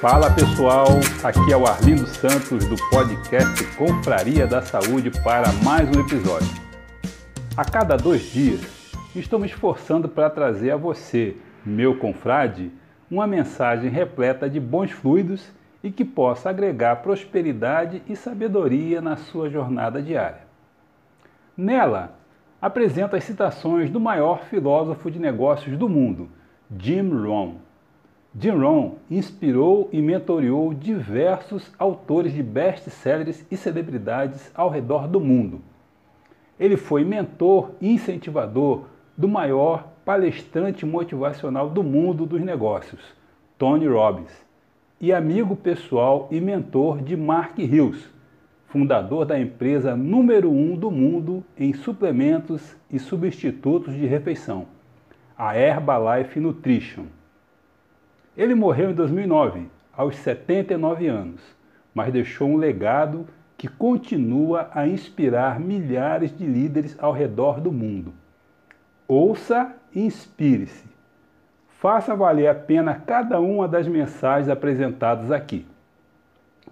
Fala pessoal, aqui é o Arlindo Santos do podcast Confraria da Saúde para mais um episódio. A cada dois dias, estou me esforçando para trazer a você, meu confrade, uma mensagem repleta de bons fluidos e que possa agregar prosperidade e sabedoria na sua jornada diária. Nela, apresento as citações do maior filósofo de negócios do mundo, Jim Rohn. Jim Rohn inspirou e mentoreou diversos autores de best-sellers e celebridades ao redor do mundo. Ele foi mentor e incentivador do maior palestrante motivacional do mundo dos negócios, Tony Robbins, e amigo pessoal e mentor de Mark Hills, fundador da empresa número um do mundo em suplementos e substitutos de refeição, a Herbalife Nutrition. Ele morreu em 2009, aos 79 anos, mas deixou um legado que continua a inspirar milhares de líderes ao redor do mundo. Ouça e inspire-se. Faça valer a pena cada uma das mensagens apresentadas aqui.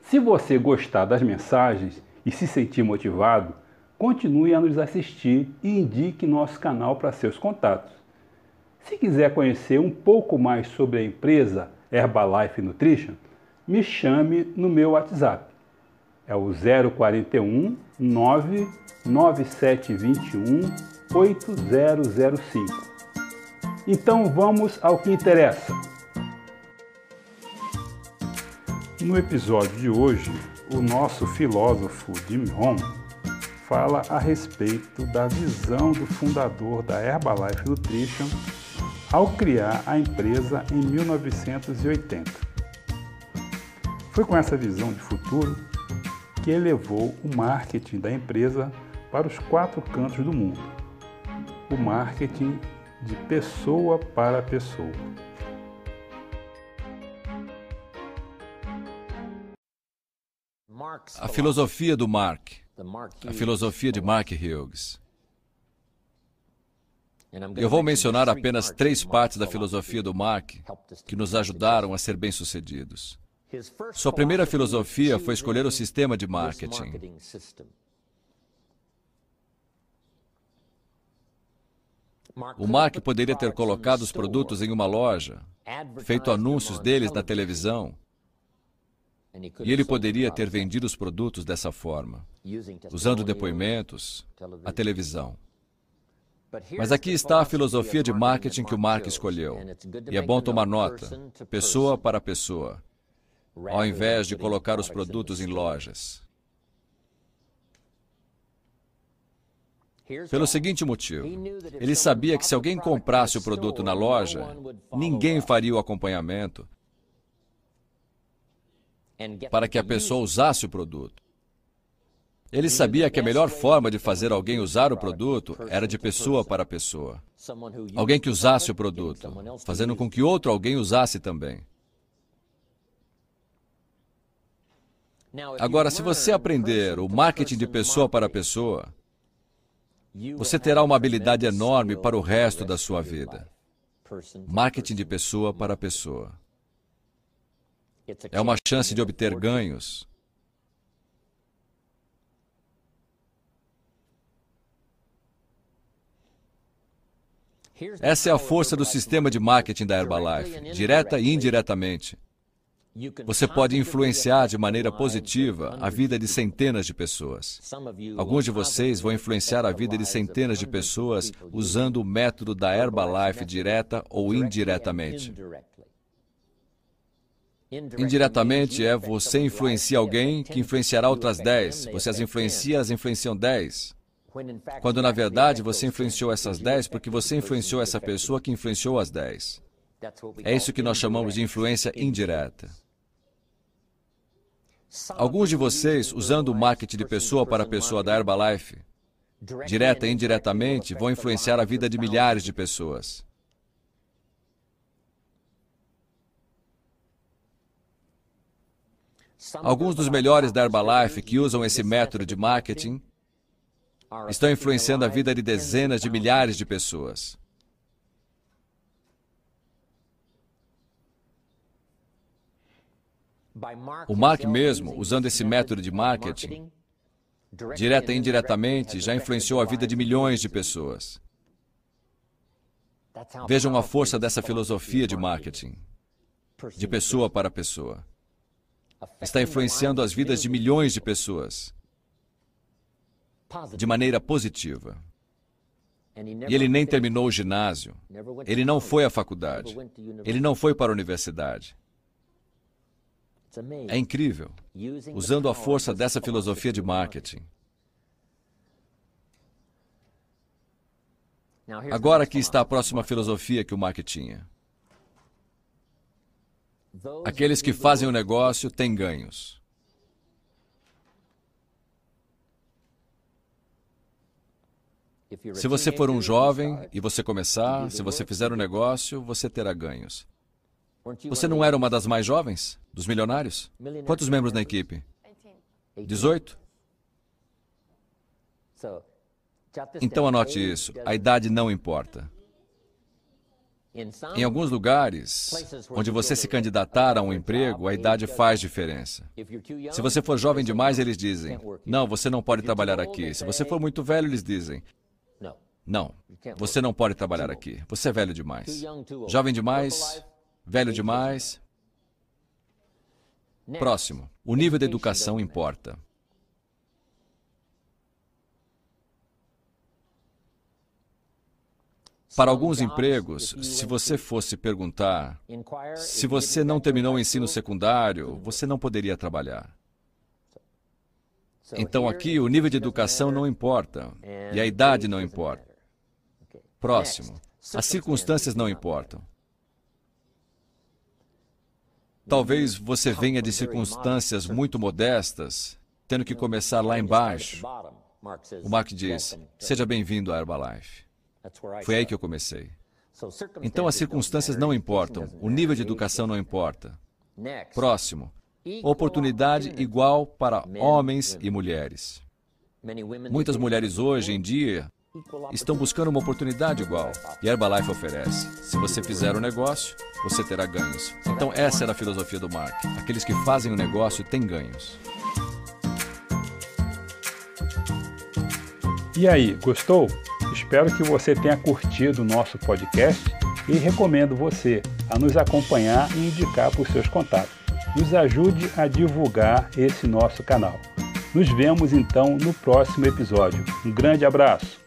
Se você gostar das mensagens e se sentir motivado, continue a nos assistir e indique nosso canal para seus contatos. Se quiser conhecer um pouco mais sobre a empresa Herbalife Nutrition, me chame no meu WhatsApp. É o 041 99721 8005. Então vamos ao que interessa. No episódio de hoje, o nosso filósofo Jim Rohn fala a respeito da visão do fundador da Herbalife Nutrition ao criar a empresa em 1980. Foi com essa visão de futuro que elevou o marketing da empresa para os quatro cantos do mundo. O marketing de pessoa para pessoa. A filosofia do Mark, a filosofia de Mark Hughes. Eu vou mencionar apenas três partes da filosofia do Mark que nos ajudaram a ser bem-sucedidos. Sua primeira filosofia foi escolher o sistema de marketing. O Mark poderia ter colocado os produtos em uma loja, feito anúncios deles na televisão, e ele poderia ter vendido os produtos dessa forma, usando depoimentos, a televisão. Mas aqui está a filosofia de marketing que o Mark escolheu. E é bom tomar nota, pessoa para pessoa, ao invés de colocar os produtos em lojas. Pelo seguinte motivo: ele sabia que se alguém comprasse o produto na loja, ninguém faria o acompanhamento para que a pessoa usasse o produto. Ele sabia que a melhor forma de fazer alguém usar o produto era de pessoa para pessoa. Alguém que usasse o produto, fazendo com que outro alguém usasse também. Agora, se você aprender o marketing de pessoa para pessoa, você terá uma habilidade enorme para o resto da sua vida. Marketing de pessoa para pessoa. É uma chance de obter ganhos. Essa é a força do sistema de marketing da Herbalife, direta e indiretamente. Você pode influenciar de maneira positiva a vida de centenas de pessoas. Alguns de vocês vão influenciar a vida de centenas de pessoas usando o método da Herbalife direta ou indiretamente. Indiretamente é você influencia alguém que influenciará outras 10. Você as influencia, as influenciam 10. Quando na verdade você influenciou essas 10 porque você influenciou essa pessoa que influenciou as 10. É isso que nós chamamos de influência indireta. Alguns de vocês, usando o marketing de pessoa para pessoa da Herbalife, direta e indiretamente, vão influenciar a vida de milhares de pessoas. Alguns dos melhores da Herbalife que usam esse método de marketing estão influenciando a vida de dezenas de milhares de pessoas. O Mark mesmo, usando esse método de marketing, direta e indiretamente, já influenciou a vida de milhões de pessoas. Vejam a força dessa filosofia de marketing, de pessoa para pessoa. Está influenciando as vidas de milhões de pessoas de maneira positiva. E ele nem terminou o ginásio. Ele não foi à faculdade. Ele não foi para a universidade. É incrível. Usando a força dessa filosofia de marketing. Agora aqui está a próxima filosofia que o Mark tinha. Aqueles que fazem o negócio têm ganhos. Se você for um jovem e você começar, se você fizer um negócio, você terá ganhos. Você não era uma das mais jovens? Dos milionários? Quantos membros na equipe? 18? Então anote isso: a idade não importa. Em alguns lugares, onde você se candidatar a um emprego, a idade faz diferença. Se você for jovem demais, eles dizem: Não, você não pode trabalhar aqui. Se você for muito velho, eles dizem: Não, você não pode trabalhar aqui. Você é velho demais. Jovem demais, velho demais. Próximo: o nível da educação importa. Para alguns empregos, se você fosse perguntar se você não terminou o ensino secundário, você não poderia trabalhar. Então aqui o nível de educação não importa e a idade não importa. Próximo, as circunstâncias não importam. Talvez você venha de circunstâncias muito modestas, tendo que começar lá embaixo. O Mark diz: Seja bem-vindo à Herbalife. Foi aí que eu comecei. Então as circunstâncias não importam, o nível de educação não importa. Próximo. Oportunidade igual para homens e mulheres. Muitas mulheres hoje em dia estão buscando uma oportunidade igual e a Herbalife oferece. Se você fizer o negócio, você terá ganhos. Então essa era a filosofia do Mark. Aqueles que fazem o negócio têm ganhos. E aí, gostou? Espero que você tenha curtido o nosso podcast e recomendo você a nos acompanhar e indicar para os seus contatos. Nos ajude a divulgar esse nosso canal. Nos vemos então no próximo episódio. Um grande abraço!